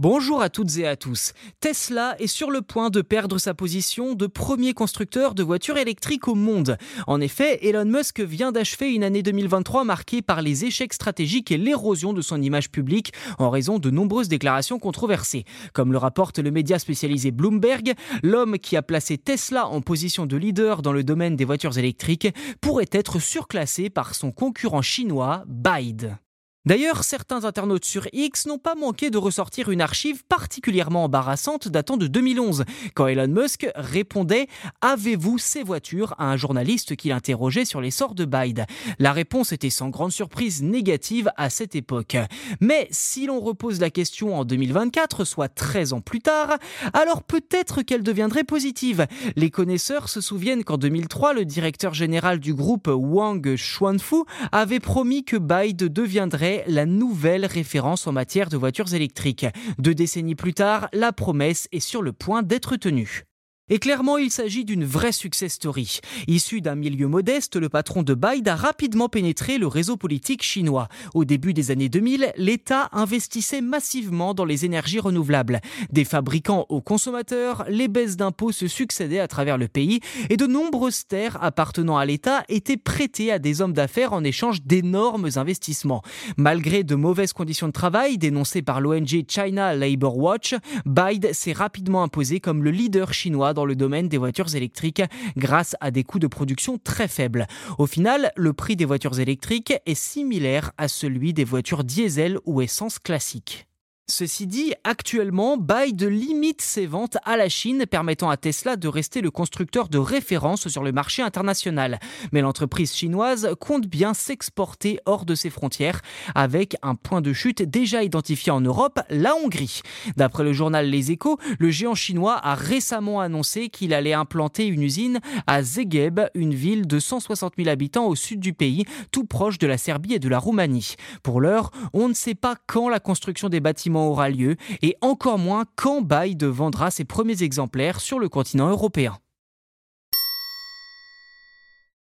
Bonjour à toutes et à tous. Tesla est sur le point de perdre sa position de premier constructeur de voitures électriques au monde. En effet, Elon Musk vient d'achever une année 2023 marquée par les échecs stratégiques et l'érosion de son image publique en raison de nombreuses déclarations controversées. Comme le rapporte le média spécialisé Bloomberg, l'homme qui a placé Tesla en position de leader dans le domaine des voitures électriques pourrait être surclassé par son concurrent chinois BYD. D'ailleurs, certains internautes sur X n'ont pas manqué de ressortir une archive particulièrement embarrassante datant de 2011, quand Elon Musk répondait Avez-vous ces voitures? à un journaliste qui l'interrogeait sur les sorts de Biden La réponse était sans grande surprise négative à cette époque. Mais si l'on repose la question en 2024, soit 13 ans plus tard, alors peut-être qu'elle deviendrait positive. Les connaisseurs se souviennent qu'en 2003, le directeur général du groupe Wang Xuanfu avait promis que Biden deviendrait la nouvelle référence en matière de voitures électriques. Deux décennies plus tard, la promesse est sur le point d'être tenue. Et clairement, il s'agit d'une vraie success story. Issu d'un milieu modeste, le patron de Biden a rapidement pénétré le réseau politique chinois. Au début des années 2000, l'État investissait massivement dans les énergies renouvelables. Des fabricants aux consommateurs, les baisses d'impôts se succédaient à travers le pays et de nombreuses terres appartenant à l'État étaient prêtées à des hommes d'affaires en échange d'énormes investissements. Malgré de mauvaises conditions de travail dénoncées par l'ONG China Labor Watch, Biden s'est rapidement imposé comme le leader chinois dans le domaine des voitures électriques grâce à des coûts de production très faibles. Au final, le prix des voitures électriques est similaire à celui des voitures diesel ou essence classiques. Ceci dit, actuellement, Bide limite ses ventes à la Chine, permettant à Tesla de rester le constructeur de référence sur le marché international. Mais l'entreprise chinoise compte bien s'exporter hors de ses frontières, avec un point de chute déjà identifié en Europe, la Hongrie. D'après le journal Les Échos, le géant chinois a récemment annoncé qu'il allait implanter une usine à Zegeb, une ville de 160 000 habitants au sud du pays, tout proche de la Serbie et de la Roumanie. Pour l'heure, on ne sait pas quand la construction des bâtiments aura lieu et encore moins quand Biden vendra ses premiers exemplaires sur le continent européen.